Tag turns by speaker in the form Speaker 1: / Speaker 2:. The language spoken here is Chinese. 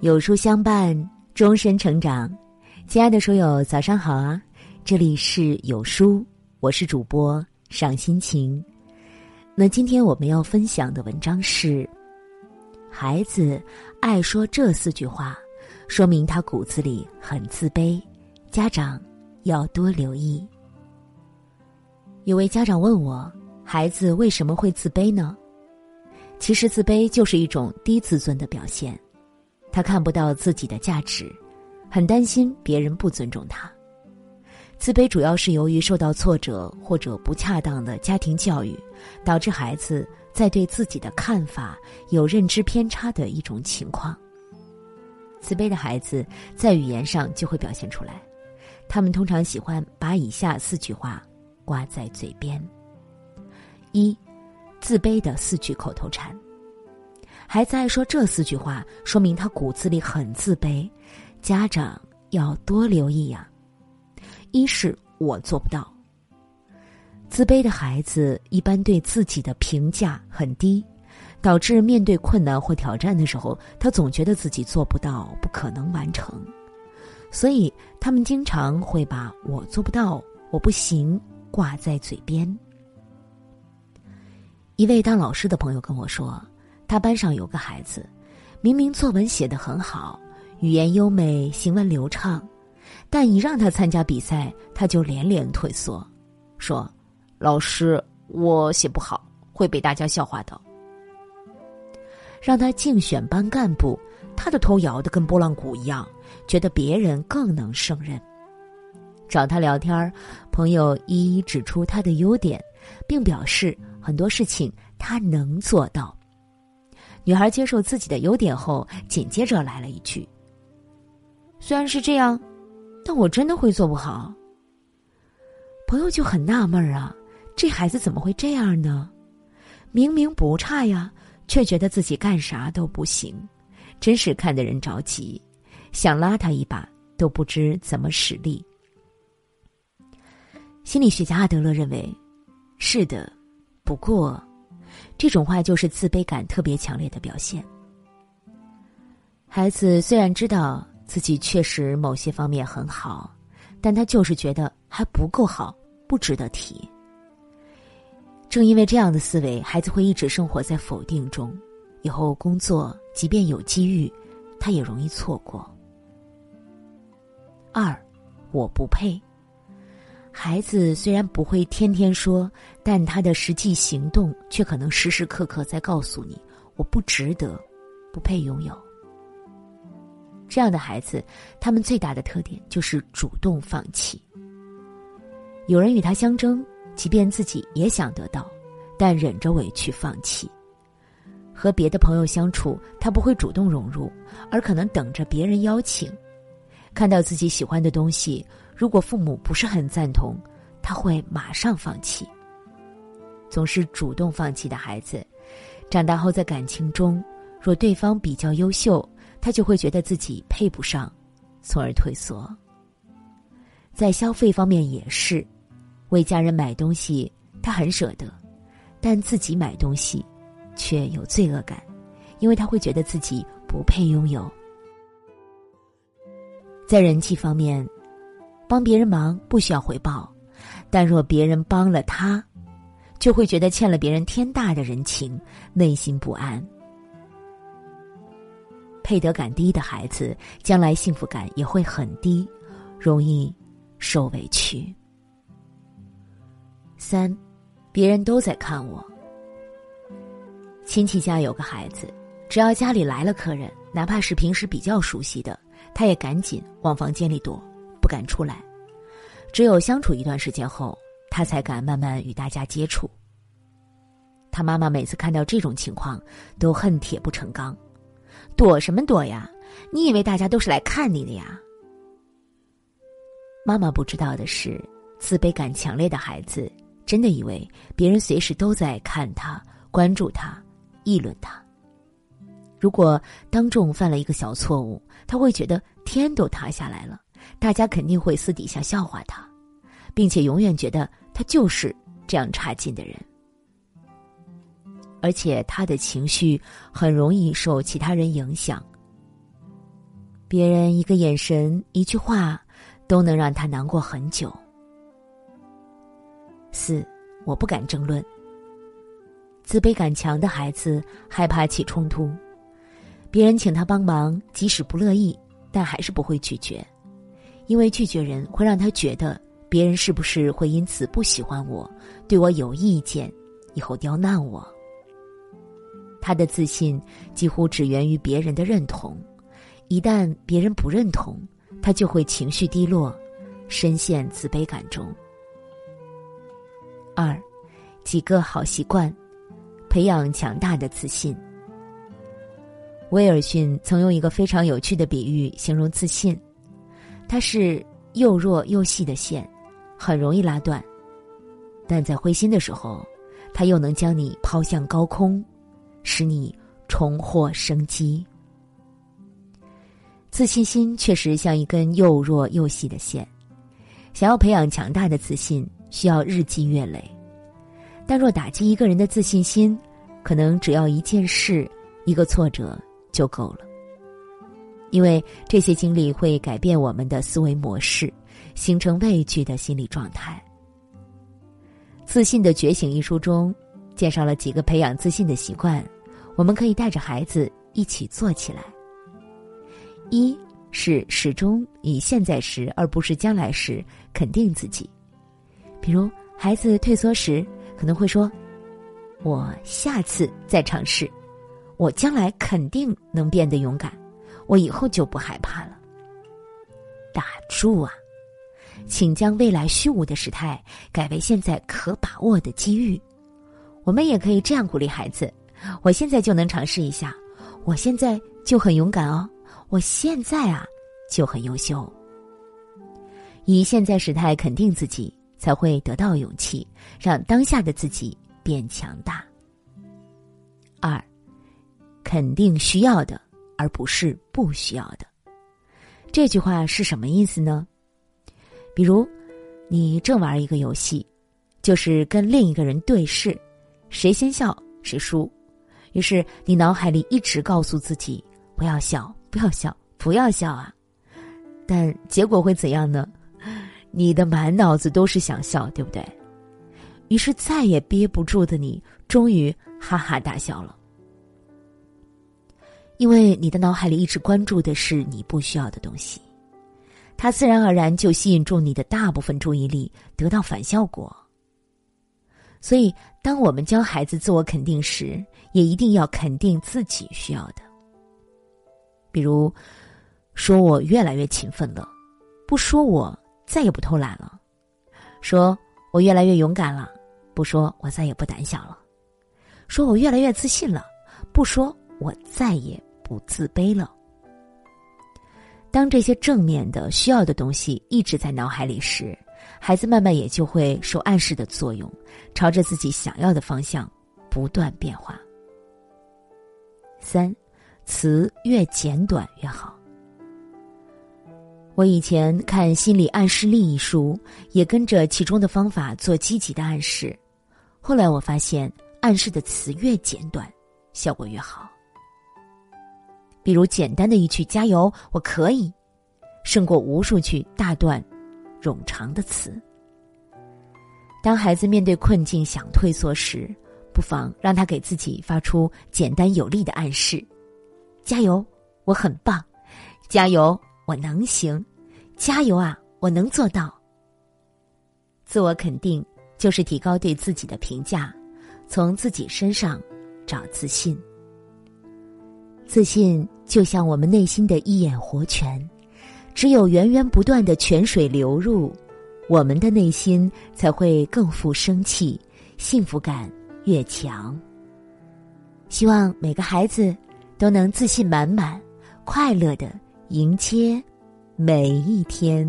Speaker 1: 有书相伴，终身成长。亲爱的书友，早上好啊！这里是有书，我是主播赏心情。那今天我们要分享的文章是：孩子爱说这四句话，说明他骨子里很自卑，家长要多留意。有位家长问我，孩子为什么会自卑呢？其实自卑就是一种低自尊的表现，他看不到自己的价值，很担心别人不尊重他。自卑主要是由于受到挫折或者不恰当的家庭教育，导致孩子在对自己的看法有认知偏差的一种情况。自卑的孩子在语言上就会表现出来，他们通常喜欢把以下四句话挂在嘴边：一。自卑的四句口头禅，孩子爱说这四句话，说明他骨子里很自卑，家长要多留意呀。一是我做不到，自卑的孩子一般对自己的评价很低，导致面对困难或挑战的时候，他总觉得自己做不到，不可能完成，所以他们经常会把我做不到、我不行挂在嘴边。一位当老师的朋友跟我说，他班上有个孩子，明明作文写得很好，语言优美，行文流畅，但一让他参加比赛，他就连连退缩，说：“老师，我写不好，会被大家笑话的。”让他竞选班干部，他的头摇得跟拨浪鼓一样，觉得别人更能胜任。找他聊天，朋友一一指出他的优点，并表示。很多事情他能做到。女孩接受自己的优点后，紧接着来了一句：“虽然是这样，但我真的会做不好。”朋友就很纳闷啊，这孩子怎么会这样呢？明明不差呀，却觉得自己干啥都不行，真是看的人着急，想拉他一把都不知怎么使力。心理学家阿德勒认为，是的。不过，这种话就是自卑感特别强烈的表现。孩子虽然知道自己确实某些方面很好，但他就是觉得还不够好，不值得提。正因为这样的思维，孩子会一直生活在否定中，以后工作即便有机遇，他也容易错过。二，我不配。孩子虽然不会天天说，但他的实际行动却可能时时刻刻在告诉你：“我不值得，不配拥有。”这样的孩子，他们最大的特点就是主动放弃。有人与他相争，即便自己也想得到，但忍着委屈放弃。和别的朋友相处，他不会主动融入，而可能等着别人邀请。看到自己喜欢的东西。如果父母不是很赞同，他会马上放弃。总是主动放弃的孩子，长大后在感情中，若对方比较优秀，他就会觉得自己配不上，从而退缩。在消费方面也是，为家人买东西他很舍得，但自己买东西却有罪恶感，因为他会觉得自己不配拥有。在人际方面。帮别人忙不需要回报，但若别人帮了他，就会觉得欠了别人天大的人情，内心不安。配得感低的孩子，将来幸福感也会很低，容易受委屈。三，别人都在看我。亲戚家有个孩子，只要家里来了客人，哪怕是平时比较熟悉的，他也赶紧往房间里躲。不敢出来，只有相处一段时间后，他才敢慢慢与大家接触。他妈妈每次看到这种情况，都恨铁不成钢：“躲什么躲呀？你以为大家都是来看你的呀？”妈妈不知道的是，自卑感强烈的孩子真的以为别人随时都在看他、关注他、议论他。如果当众犯了一个小错误，他会觉得天都塌下来了。大家肯定会私底下笑话他，并且永远觉得他就是这样差劲的人，而且他的情绪很容易受其他人影响，别人一个眼神、一句话，都能让他难过很久。四，我不敢争论。自卑感强的孩子害怕起冲突，别人请他帮忙，即使不乐意，但还是不会拒绝，因为拒绝人会让他觉得别人是不是会因此不喜欢我，对我有意见，以后刁难我。他的自信几乎只源于别人的认同，一旦别人不认同，他就会情绪低落，深陷自卑感中。二，几个好习惯，培养强大的自信。威尔逊曾用一个非常有趣的比喻形容自信，它是又弱又细的线，很容易拉断，但在灰心的时候，它又能将你抛向高空。使你重获生机。自信心确实像一根又弱又细的线，想要培养强大的自信，需要日积月累。但若打击一个人的自信心，可能只要一件事、一个挫折就够了。因为这些经历会改变我们的思维模式，形成畏惧的心理状态。《自信的觉醒》一书中介绍了几个培养自信的习惯。我们可以带着孩子一起做起来。一是始终以现在时而不是将来时肯定自己，比如孩子退缩时可能会说：“我下次再尝试，我将来肯定能变得勇敢，我以后就不害怕了。”打住啊！请将未来虚无的时态改为现在可把握的机遇。我们也可以这样鼓励孩子。我现在就能尝试一下，我现在就很勇敢哦，我现在啊就很优秀。以现在时态肯定自己，才会得到勇气，让当下的自己变强大。二，肯定需要的，而不是不需要的。这句话是什么意思呢？比如，你正玩一个游戏，就是跟另一个人对视，谁先笑谁输。于是你脑海里一直告诉自己不要笑，不要笑，不要笑啊！但结果会怎样呢？你的满脑子都是想笑，对不对？于是再也憋不住的你，终于哈哈大笑了。因为你的脑海里一直关注的是你不需要的东西，它自然而然就吸引住你的大部分注意力，得到反效果。所以，当我们教孩子自我肯定时，也一定要肯定自己需要的。比如，说我越来越勤奋了，不说我再也不偷懒了；说我越来越勇敢了，不说我再也不胆小了；说我越来越自信了，不说我再也不自卑了。当这些正面的、需要的东西一直在脑海里时，孩子慢慢也就会受暗示的作用，朝着自己想要的方向不断变化。三，词越简短越好。我以前看《心理暗示力》一书，也跟着其中的方法做积极的暗示。后来我发现，暗示的词越简短，效果越好。比如简单的一句“加油，我可以”，胜过无数句大段。冗长的词。当孩子面对困境想退缩时，不妨让他给自己发出简单有力的暗示：“加油，我很棒！加油，我能行！加油啊，我能做到！”自我肯定就是提高对自己的评价，从自己身上找自信。自信就像我们内心的一眼活泉。只有源源不断的泉水流入，我们的内心才会更富生气，幸福感越强。希望每个孩子都能自信满满，快乐的迎接每一天。